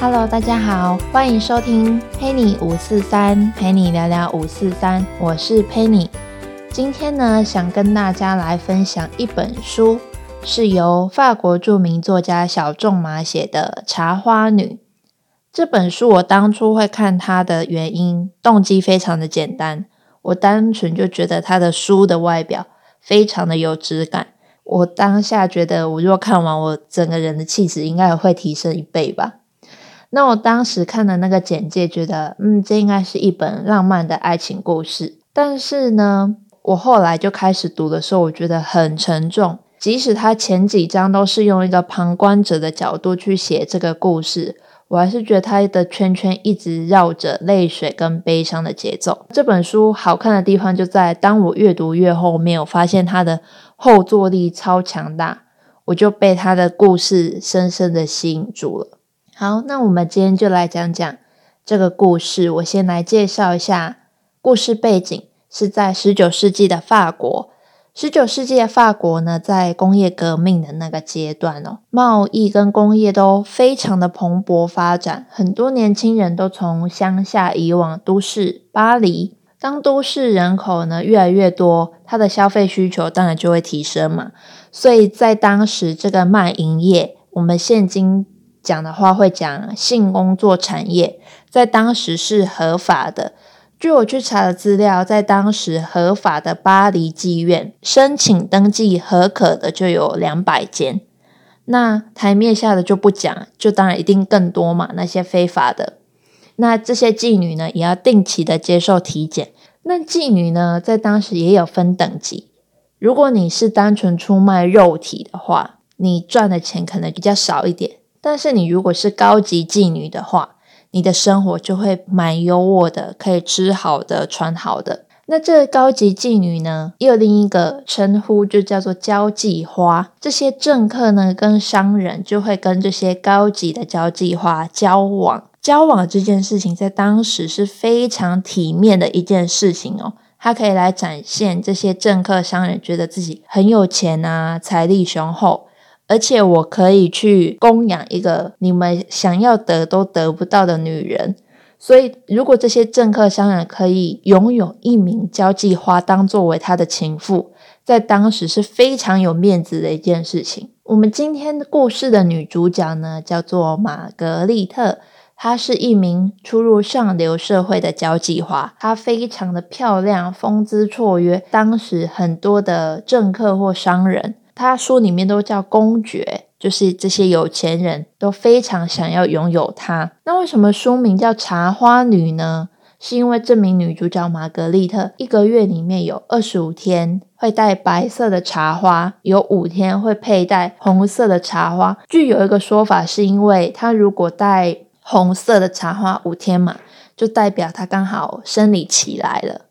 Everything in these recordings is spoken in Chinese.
Hello，大家好，欢迎收听 Penny 五四三，陪你聊聊五四三，我是 Penny。今天呢，想跟大家来分享一本书，是由法国著名作家小仲马写的《茶花女》。这本书我当初会看它的原因，动机非常的简单，我单纯就觉得它的书的外表非常的有质感。我当下觉得，我如果看完，我整个人的气质应该会提升一倍吧。那我当时看的那个简介，觉得嗯，这应该是一本浪漫的爱情故事。但是呢，我后来就开始读的时候，我觉得很沉重。即使他前几章都是用一个旁观者的角度去写这个故事，我还是觉得他的圈圈一直绕着泪水跟悲伤的节奏。这本书好看的地方就在当我越读越后面，我发现它的后坐力超强大，我就被他的故事深深的吸引住了。好，那我们今天就来讲讲这个故事。我先来介绍一下故事背景，是在十九世纪的法国。十九世纪的法国呢，在工业革命的那个阶段哦，贸易跟工业都非常的蓬勃发展，很多年轻人都从乡下移往都市巴黎。当都市人口呢越来越多，它的消费需求当然就会提升嘛。所以在当时，这个卖淫业，我们现今。讲的话会讲性工作产业，在当时是合法的。据我去查的资料，在当时合法的巴黎妓院申请登记合可的就有两百间。那台面下的就不讲，就当然一定更多嘛。那些非法的，那这些妓女呢，也要定期的接受体检。那妓女呢，在当时也有分等级。如果你是单纯出卖肉体的话，你赚的钱可能比较少一点。但是你如果是高级妓女的话，你的生活就会蛮优渥的，可以吃好的、穿好的。那这高级妓女呢，也有另一个称呼，就叫做交际花。这些政客呢，跟商人就会跟这些高级的交际花交往。交往这件事情，在当时是非常体面的一件事情哦。它可以来展现这些政客、商人觉得自己很有钱啊，财力雄厚。而且我可以去供养一个你们想要得都得不到的女人，所以如果这些政客商人可以拥有一名交际花当作为他的情妇，在当时是非常有面子的一件事情。我们今天的故事的女主角呢，叫做玛格丽特，她是一名初入上流社会的交际花，她非常的漂亮，风姿绰约，当时很多的政客或商人。他书里面都叫公爵，就是这些有钱人都非常想要拥有它。那为什么书名叫《茶花女》呢？是因为这名女主角玛格丽特一个月里面有二十五天会戴白色的茶花，有五天会佩戴红色的茶花。据有一个说法，是因为她如果戴红色的茶花五天嘛，就代表她刚好生理期来了。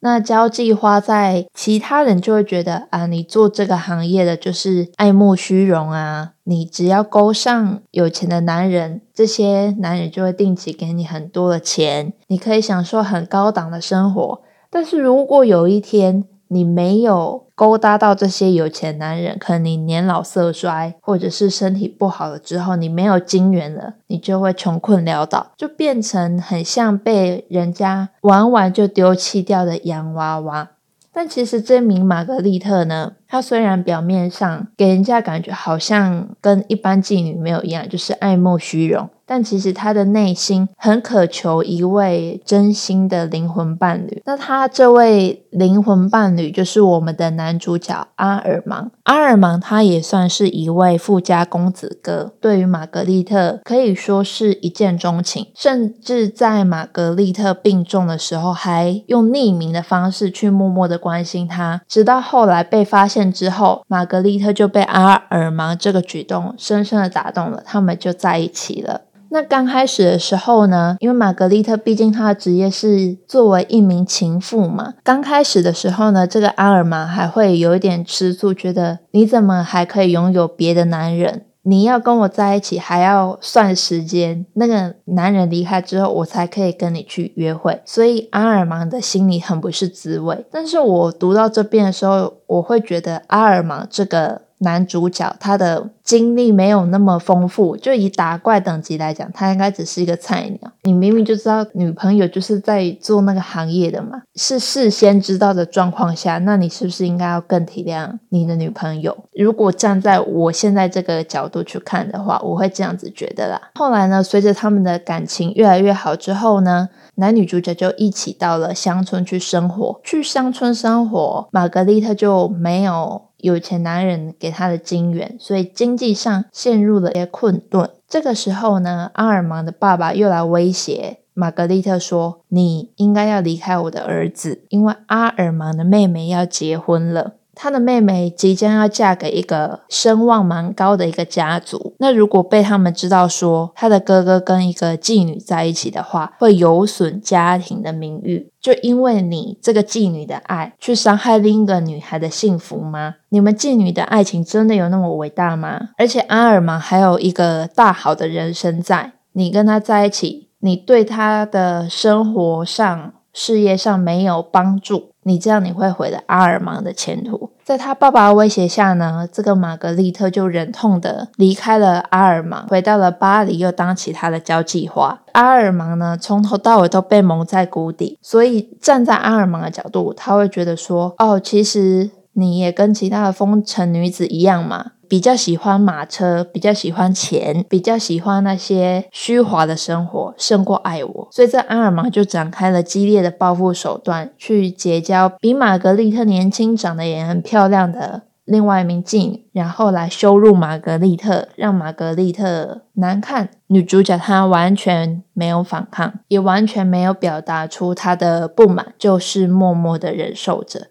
那交际花在其他人就会觉得啊，你做这个行业的就是爱慕虚荣啊，你只要勾上有钱的男人，这些男人就会定期给你很多的钱，你可以享受很高档的生活。但是如果有一天，你没有勾搭到这些有钱男人，可能你年老色衰，或者是身体不好了之后，你没有金元了，你就会穷困潦倒，就变成很像被人家玩完就丢弃掉的洋娃娃。但其实这名玛格丽特呢，她虽然表面上给人家感觉好像跟一般妓女没有一样，就是爱慕虚荣。但其实他的内心很渴求一位真心的灵魂伴侣。那他这位灵魂伴侣就是我们的男主角阿尔芒。阿尔芒他也算是一位富家公子哥，对于玛格丽特可以说是一见钟情，甚至在玛格丽特病重的时候，还用匿名的方式去默默的关心她。直到后来被发现之后，玛格丽特就被阿尔芒这个举动深深的打动了，他们就在一起了。那刚开始的时候呢，因为玛格丽特毕竟她的职业是作为一名情妇嘛。刚开始的时候呢，这个阿尔玛还会有一点吃醋，觉得你怎么还可以拥有别的男人？你要跟我在一起还要算时间，那个男人离开之后，我才可以跟你去约会。所以阿尔芒的心里很不是滋味。但是我读到这边的时候，我会觉得阿尔芒这个。男主角他的经历没有那么丰富，就以打怪等级来讲，他应该只是一个菜鸟。你明明就知道女朋友就是在做那个行业的嘛，是事先知道的状况下，那你是不是应该要更体谅你的女朋友？如果站在我现在这个角度去看的话，我会这样子觉得啦。后来呢，随着他们的感情越来越好之后呢，男女主角就一起到了乡村去生活。去乡村生活，玛格丽特就没有。有钱男人给他的金元，所以经济上陷入了一些困顿。这个时候呢，阿尔芒的爸爸又来威胁玛格丽特说：“你应该要离开我的儿子，因为阿尔芒的妹妹要结婚了。”他的妹妹即将要嫁给一个声望蛮高的一个家族，那如果被他们知道说他的哥哥跟一个妓女在一起的话，会有损家庭的名誉。就因为你这个妓女的爱，去伤害另一个女孩的幸福吗？你们妓女的爱情真的有那么伟大吗？而且阿尔玛还有一个大好的人生在，你跟他在一起，你对他的生活上、事业上没有帮助。你这样你会毁了阿尔芒的前途。在他爸爸威胁下呢，这个玛格丽特就忍痛的离开了阿尔芒，回到了巴黎，又当起他的交际花。阿尔芒呢，从头到尾都被蒙在鼓底，所以站在阿尔芒的角度，他会觉得说，哦，其实你也跟其他的风尘女子一样嘛。比较喜欢马车，比较喜欢钱，比较喜欢那些虚华的生活，胜过爱我。所以这阿尔玛就展开了激烈的报复手段，去结交比玛格丽特年轻、长得也很漂亮的另外一名妓女，然后来羞辱玛格丽特，让玛格丽特难看。女主角她完全没有反抗，也完全没有表达出她的不满，就是默默的忍受着。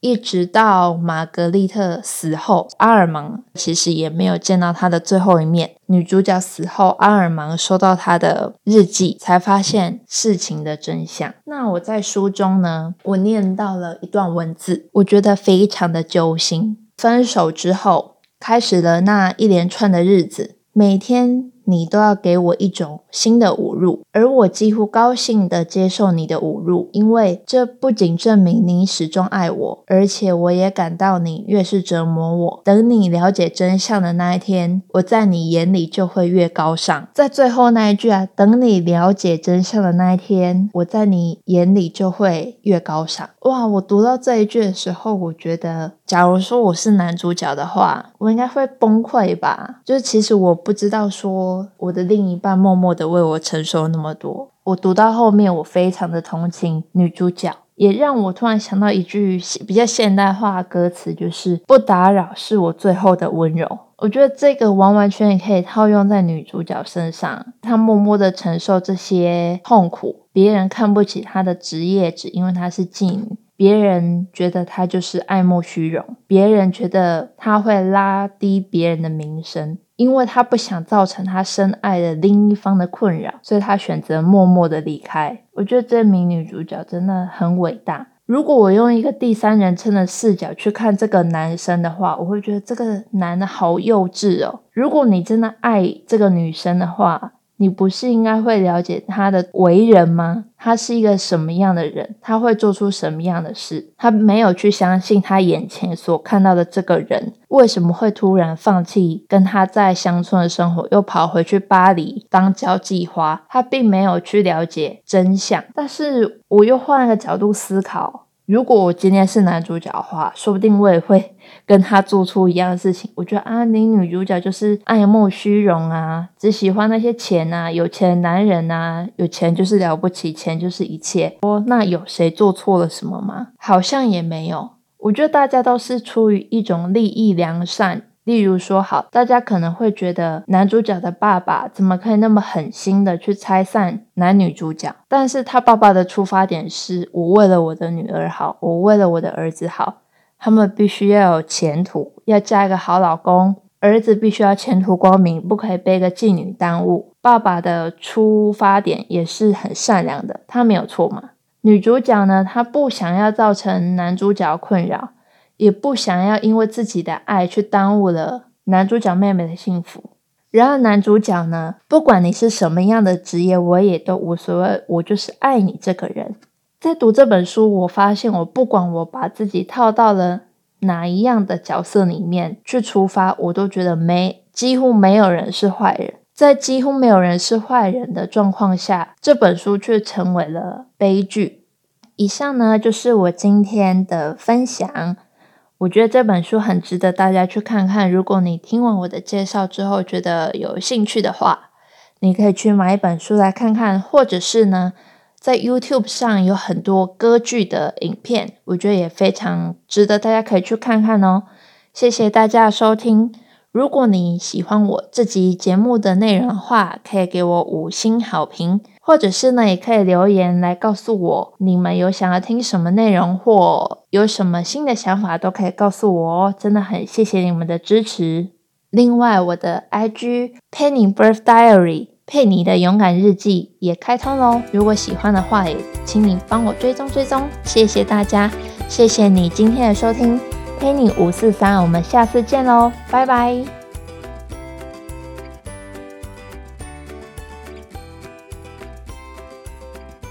一直到玛格丽特死后，阿尔芒其实也没有见到他的最后一面。女主角死后，阿尔芒收到他的日记，才发现事情的真相。那我在书中呢，我念到了一段文字，我觉得非常的揪心。分手之后，开始了那一连串的日子，每天。你都要给我一种新的侮辱，而我几乎高兴的接受你的侮辱，因为这不仅证明你始终爱我，而且我也感到你越是折磨我。等你了解真相的那一天，我在你眼里就会越高尚。在最后那一句啊，等你了解真相的那一天，我在你眼里就会越高尚。哇，我读到这一句的时候，我觉得，假如说我是男主角的话，我应该会崩溃吧。就是其实我不知道说。我的另一半默默的为我承受那么多，我读到后面，我非常的同情女主角，也让我突然想到一句比较现代化歌词，就是“不打扰是我最后的温柔”。我觉得这个完完全全可以套用在女主角身上，她默默的承受这些痛苦，别人看不起她的职业，只因为她是妓女。别人觉得他就是爱慕虚荣，别人觉得他会拉低别人的名声，因为他不想造成他深爱的另一方的困扰，所以他选择默默的离开。我觉得这名女主角真的很伟大。如果我用一个第三人称的视角去看这个男生的话，我会觉得这个男的好幼稚哦。如果你真的爱这个女生的话，你不是应该会了解他的为人吗？他是一个什么样的人？他会做出什么样的事？他没有去相信他眼前所看到的这个人，为什么会突然放弃跟他在乡村的生活，又跑回去巴黎当交际花？他并没有去了解真相。但是我又换个角度思考。如果我今天是男主角的话，说不定我也会跟他做出一样的事情。我觉得啊，你女主角就是爱慕虚荣啊，只喜欢那些钱啊，有钱男人啊，有钱就是了不起，钱就是一切。说那有谁做错了什么吗？好像也没有。我觉得大家都是出于一种利益良善。例如说，好，大家可能会觉得男主角的爸爸怎么可以那么狠心的去拆散男女主角？但是他爸爸的出发点是我为了我的女儿好，我为了我的儿子好，他们必须要有前途，要嫁一个好老公，儿子必须要前途光明，不可以被一个妓女耽误。爸爸的出发点也是很善良的，他没有错嘛？女主角呢，她不想要造成男主角困扰。也不想要因为自己的爱去耽误了男主角妹妹的幸福。然而男主角呢，不管你是什么样的职业，我也都无所谓，我就是爱你这个人。在读这本书，我发现我不管我把自己套到了哪一样的角色里面去出发，我都觉得没几乎没有人是坏人。在几乎没有人是坏人的状况下，这本书却成为了悲剧。以上呢就是我今天的分享。我觉得这本书很值得大家去看看。如果你听完我的介绍之后觉得有兴趣的话，你可以去买一本书来看看，或者是呢，在 YouTube 上有很多歌剧的影片，我觉得也非常值得大家可以去看看哦。谢谢大家的收听。如果你喜欢我这集节目的内容的话，可以给我五星好评，或者是呢，也可以留言来告诉我你们有想要听什么内容，或有什么新的想法，都可以告诉我哦。真的很谢谢你们的支持。另外，我的 IG Penny Birth Diary 佩妮的勇敢日记也开通喽。如果喜欢的话，也请你帮我追踪追踪。谢谢大家，谢谢你今天的收听。Penny 五四三，我们下次见喽，拜拜。